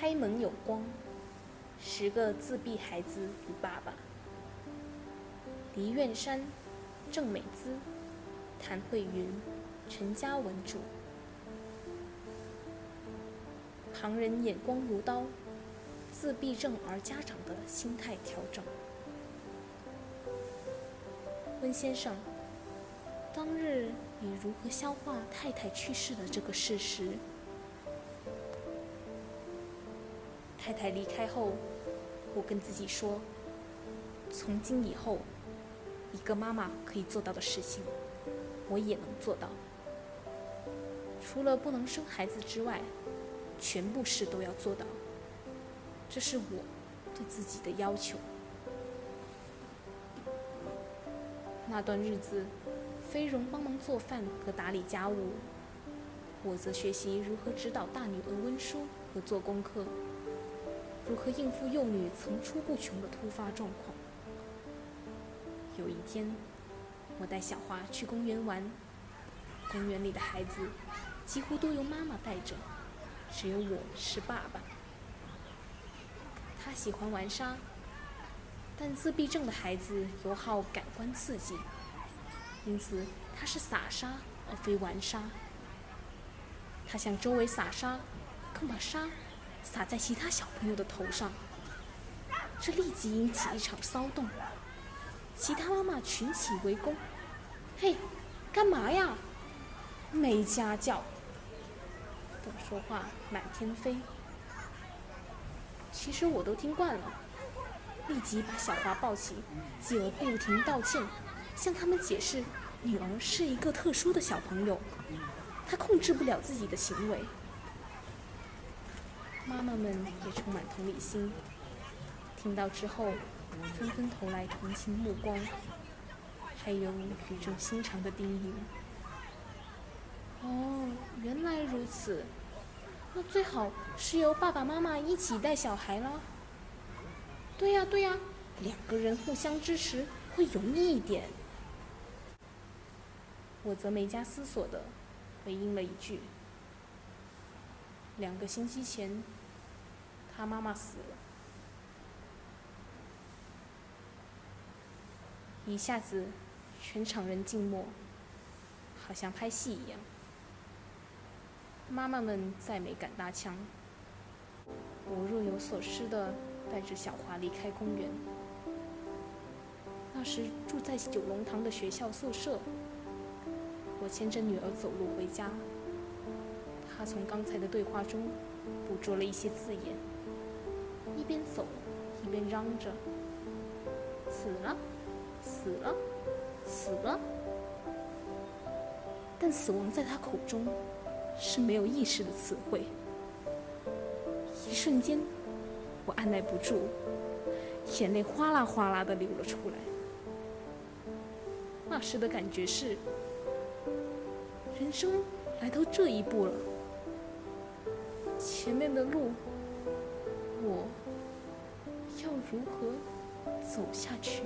开门有光，十个自闭孩子与爸爸。黎苑山、郑美姿、谭慧云、陈嘉文主。旁人眼光如刀，自闭症儿家长的心态调整。温先生，当日你如何消化太太去世的这个事实？太太离开后，我跟自己说：从今以后，一个妈妈可以做到的事情，我也能做到。除了不能生孩子之外，全部事都要做到。这是我对自己的要求。那段日子，菲荣帮忙做饭和打理家务，我则学习如何指导大女儿温书和做功课，如何应付幼女层出不穷的突发状况。有一天，我带小花去公园玩，公园里的孩子几乎都由妈妈带着，只有我是爸爸。他喜欢玩沙。但自闭症的孩子尤好感官刺激，因此他是撒沙而非玩沙。他向周围撒沙，更把沙撒在其他小朋友的头上，这立即引起一场骚动。其他妈妈群起围攻：“嘿，干嘛呀？没家教！”等说话满天飞。其实我都听惯了。立即把小华抱起，继而不停道歉，向他们解释女儿是一个特殊的小朋友，她控制不了自己的行为。妈妈们也充满同理心，听到之后，纷纷投来同情目光，还有语重心长的叮咛：“哦，原来如此，那最好是由爸爸妈妈一起带小孩了。”对呀对呀，两个人互相支持会容易一点。我则没加思索的回应了一句：“两个星期前，他妈妈死了。”一下子，全场人静默，好像拍戏一样。妈妈们再没敢搭腔，我若有所思的。带着小华离开公园。那时住在九龙塘的学校宿舍，我牵着女儿走路回家。他从刚才的对话中捕捉了一些字眼，一边走一边嚷着：“死了，死了，死了。”但死亡在他口中是没有意识的词汇。一瞬间。我按耐不住，眼泪哗啦哗啦的流了出来。那时的感觉是，人生来到这一步了，前面的路，我要如何走下去？